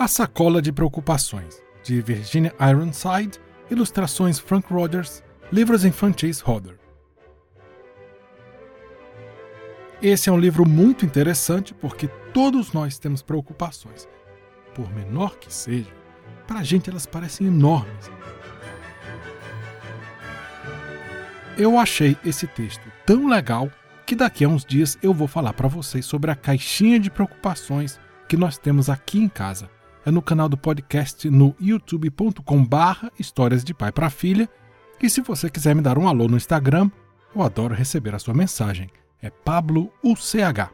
A Sacola de Preocupações, de Virginia Ironside, ilustrações Frank Rogers, livros infantis Hodder. Esse é um livro muito interessante porque todos nós temos preocupações. Por menor que seja, para a gente elas parecem enormes. Eu achei esse texto tão legal que daqui a uns dias eu vou falar para vocês sobre a caixinha de preocupações que nós temos aqui em casa no canal do podcast no youtube.com/barra Histórias de Pai para Filha. E se você quiser me dar um alô no Instagram, eu adoro receber a sua mensagem. É Pablo UCH.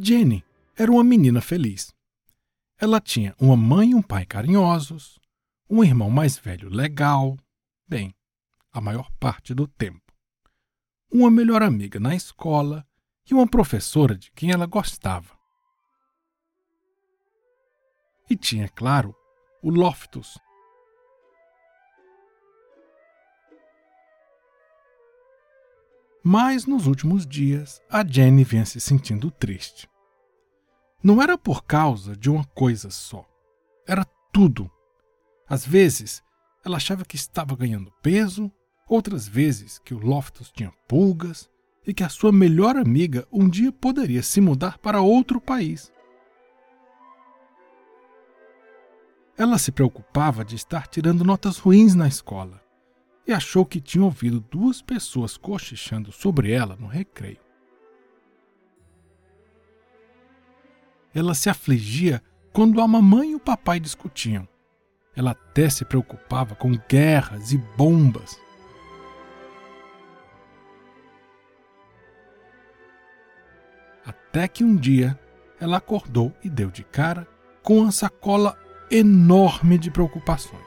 Jenny era uma menina feliz. Ela tinha uma mãe e um pai carinhosos, um irmão mais velho legal, bem, a maior parte do tempo, uma melhor amiga na escola e uma professora de quem ela gostava. E tinha, claro, o Loftus. Mas nos últimos dias a Jenny vinha se sentindo triste. Não era por causa de uma coisa só. Era tudo. Às vezes, ela achava que estava ganhando peso, outras vezes que o Loftus tinha pulgas, e que a sua melhor amiga um dia poderia se mudar para outro país. Ela se preocupava de estar tirando notas ruins na escola e achou que tinha ouvido duas pessoas cochichando sobre ela no recreio. Ela se afligia quando a mamãe e o papai discutiam. Ela até se preocupava com guerras e bombas. Até que um dia ela acordou e deu de cara com uma sacola enorme de preocupações.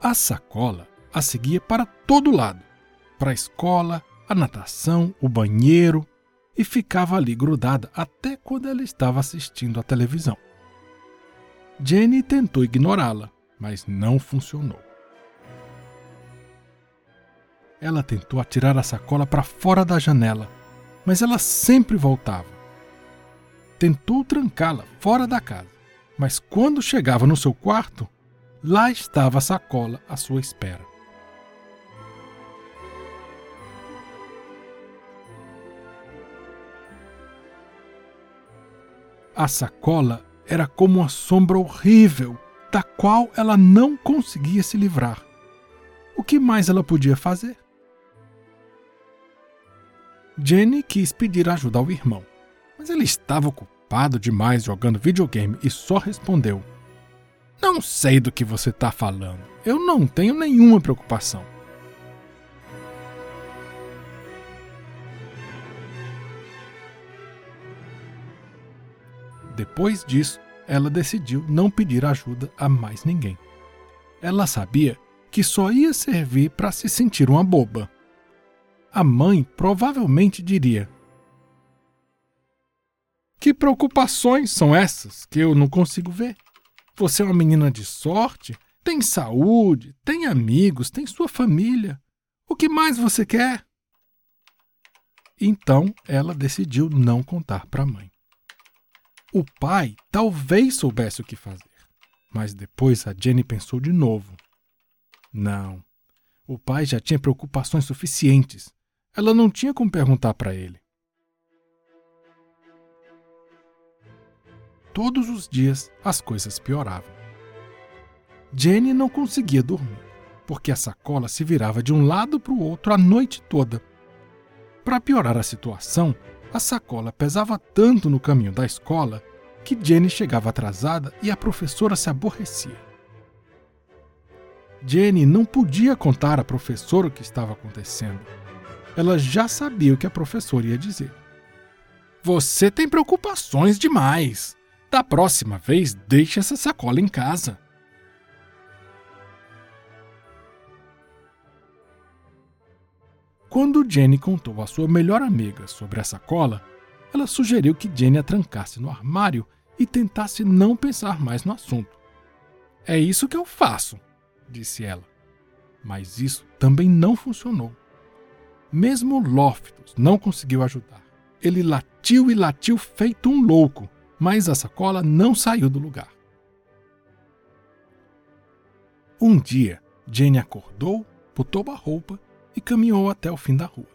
A sacola a seguia para todo lado para a escola, a natação, o banheiro e ficava ali grudada até quando ela estava assistindo à televisão. Jenny tentou ignorá-la, mas não funcionou. Ela tentou atirar a sacola para fora da janela, mas ela sempre voltava. Tentou trancá-la fora da casa, mas quando chegava no seu quarto, lá estava a sacola à sua espera. A sacola era como uma sombra horrível da qual ela não conseguia se livrar. O que mais ela podia fazer? Jenny quis pedir ajuda ao irmão, mas ele estava ocupado demais jogando videogame e só respondeu: Não sei do que você está falando. Eu não tenho nenhuma preocupação. Depois disso, ela decidiu não pedir ajuda a mais ninguém. Ela sabia que só ia servir para se sentir uma boba. A mãe provavelmente diria: Que preocupações são essas que eu não consigo ver? Você é uma menina de sorte, tem saúde, tem amigos, tem sua família. O que mais você quer? Então ela decidiu não contar para a mãe. O pai talvez soubesse o que fazer, mas depois a Jenny pensou de novo. Não, o pai já tinha preocupações suficientes. Ela não tinha como perguntar para ele. Todos os dias as coisas pioravam. Jenny não conseguia dormir, porque a sacola se virava de um lado para o outro a noite toda. Para piorar a situação, a sacola pesava tanto no caminho da escola que Jenny chegava atrasada e a professora se aborrecia. Jenny não podia contar à professora o que estava acontecendo. Ela já sabia o que a professora ia dizer. Você tem preocupações demais. Da próxima vez, deixe essa sacola em casa. Quando Jenny contou à sua melhor amiga sobre a sacola, ela sugeriu que Jenny a trancasse no armário e tentasse não pensar mais no assunto. É isso que eu faço. disse ela. Mas isso também não funcionou. Mesmo Loftus não conseguiu ajudar. Ele latiu e latiu feito um louco, mas a sacola não saiu do lugar. Um dia, Jane acordou, botou a roupa e caminhou até o fim da rua.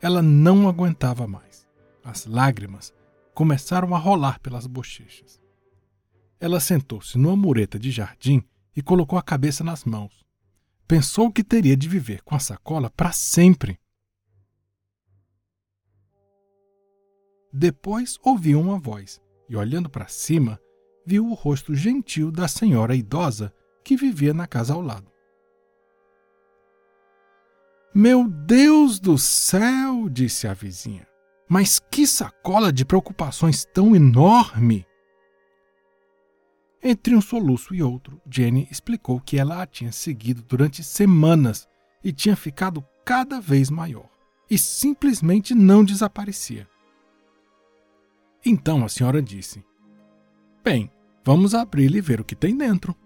Ela não aguentava mais. As lágrimas começaram a rolar pelas bochechas. Ela sentou-se numa mureta de jardim e colocou a cabeça nas mãos. Pensou que teria de viver com a sacola para sempre. Depois ouviu uma voz e, olhando para cima, viu o rosto gentil da senhora idosa que vivia na casa ao lado. Meu Deus do céu! disse a vizinha. Mas que sacola de preocupações tão enorme! Entre um soluço e outro, Jenny explicou que ela a tinha seguido durante semanas e tinha ficado cada vez maior, e simplesmente não desaparecia. Então a senhora disse: Bem, vamos abrir e ver o que tem dentro.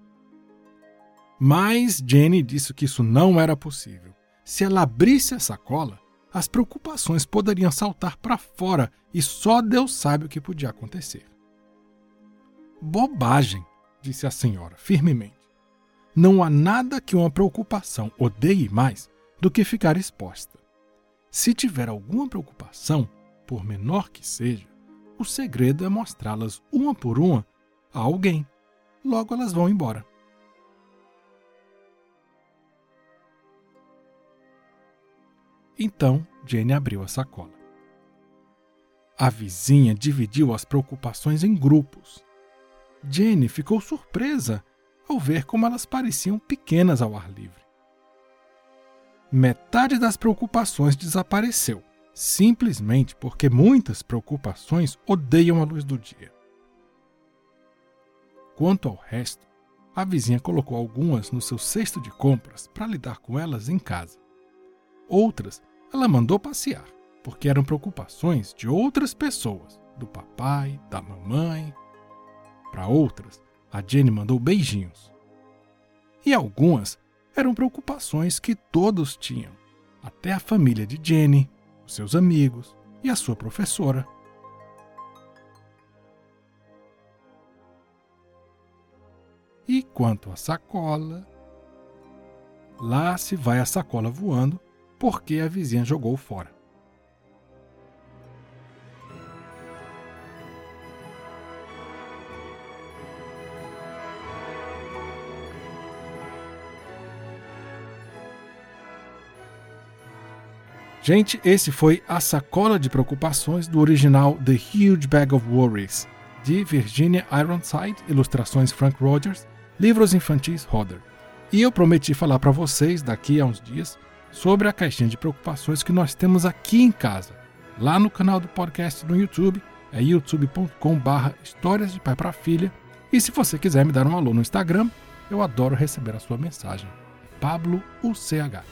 Mas Jenny disse que isso não era possível. Se ela abrisse a sacola, as preocupações poderiam saltar para fora e só Deus sabe o que podia acontecer. Bobagem, disse a senhora firmemente. Não há nada que uma preocupação odeie mais do que ficar exposta. Se tiver alguma preocupação, por menor que seja, o segredo é mostrá-las uma por uma a alguém. Logo elas vão embora. Então Jane abriu a sacola. A vizinha dividiu as preocupações em grupos. Jane ficou surpresa ao ver como elas pareciam pequenas ao ar livre. Metade das preocupações desapareceu simplesmente porque muitas preocupações odeiam a luz do dia. Quanto ao resto, a vizinha colocou algumas no seu cesto de compras para lidar com elas em casa. Outras ela mandou passear, porque eram preocupações de outras pessoas, do papai, da mamãe. Para outras, a Jenny mandou beijinhos. E algumas eram preocupações que todos tinham, até a família de Jenny, os seus amigos e a sua professora. E quanto à sacola, lá se vai a sacola voando porque a vizinha jogou fora. Gente, esse foi A Sacola de Preocupações do original The Huge Bag of Worries, de Virginia Ironside, ilustrações Frank Rogers, livros infantis Hodder. E eu prometi falar para vocês daqui a uns dias sobre a caixinha de preocupações que nós temos aqui em casa, lá no canal do podcast no YouTube, é youtube.com/barra Histórias de Pai para Filha. E se você quiser me dar um alô no Instagram, eu adoro receber a sua mensagem. Pablo UCH.